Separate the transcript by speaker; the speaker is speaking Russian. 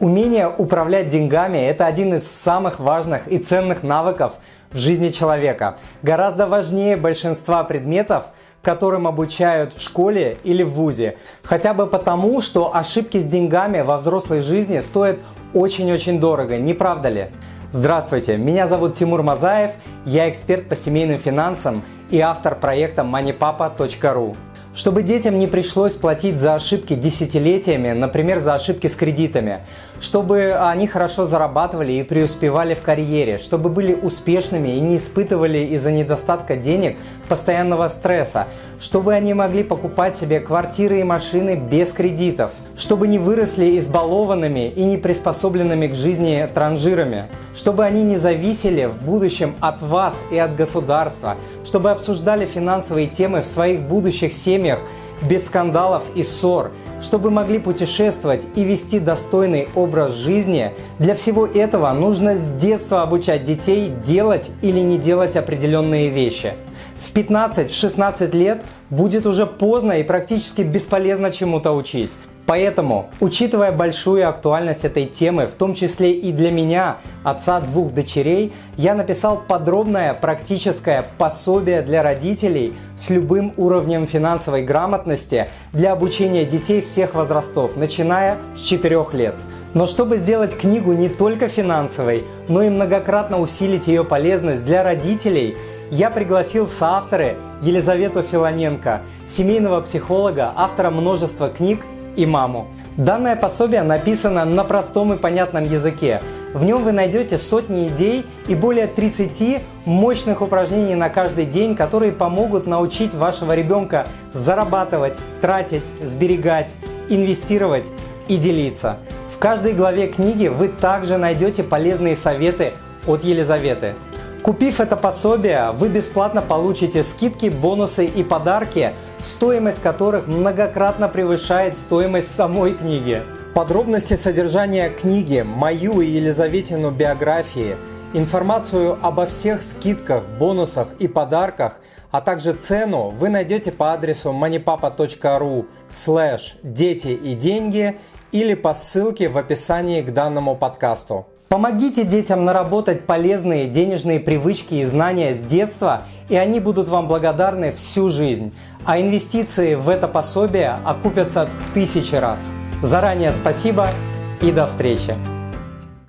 Speaker 1: Умение управлять деньгами – это один из самых важных и ценных навыков в жизни человека. Гораздо важнее большинства предметов, которым обучают в школе или в ВУЗе. Хотя бы потому, что ошибки с деньгами во взрослой жизни стоят очень-очень дорого, не правда ли? Здравствуйте, меня зовут Тимур Мазаев, я эксперт по семейным финансам и автор проекта moneypapa.ru. Чтобы детям не пришлось платить за ошибки десятилетиями, например, за ошибки с кредитами, чтобы они хорошо зарабатывали и преуспевали в карьере, чтобы были успешными и не испытывали из-за недостатка денег постоянного стресса, чтобы они могли покупать себе квартиры и машины без кредитов, чтобы не выросли избалованными и не приспособленными к жизни транжирами, чтобы они не зависели в будущем от вас и от государства, чтобы обсуждали финансовые темы в своих будущих семьях семьях без скандалов и ссор, чтобы могли путешествовать и вести достойный образ жизни. Для всего этого нужно с детства обучать детей делать или не делать определенные вещи. В 15-16 лет будет уже поздно и практически бесполезно чему-то учить. Поэтому, учитывая большую актуальность этой темы, в том числе и для меня, отца двух дочерей, я написал подробное практическое пособие для родителей с любым уровнем финансовой грамотности для обучения детей всех возрастов, начиная с 4 лет. Но чтобы сделать книгу не только финансовой, но и многократно усилить ее полезность для родителей, я пригласил в соавторы Елизавету Филоненко, семейного психолога, автора множества книг и маму. Данное пособие написано на простом и понятном языке. В нем вы найдете сотни идей и более 30 мощных упражнений на каждый день, которые помогут научить вашего ребенка зарабатывать, тратить, сберегать, инвестировать и делиться. В каждой главе книги вы также найдете полезные советы от Елизаветы. Купив это пособие, вы бесплатно получите скидки, бонусы и подарки, стоимость которых многократно превышает стоимость самой книги. Подробности содержания книги, мою и Елизаветину биографии, информацию обо всех скидках, бонусах и подарках, а также цену вы найдете по адресу moneypapa.ru слэш дети и деньги или по ссылке в описании к данному подкасту. Помогите детям наработать полезные денежные привычки и знания с детства, и они будут вам благодарны всю жизнь. А инвестиции в это пособие окупятся тысячи раз. Заранее спасибо и до встречи!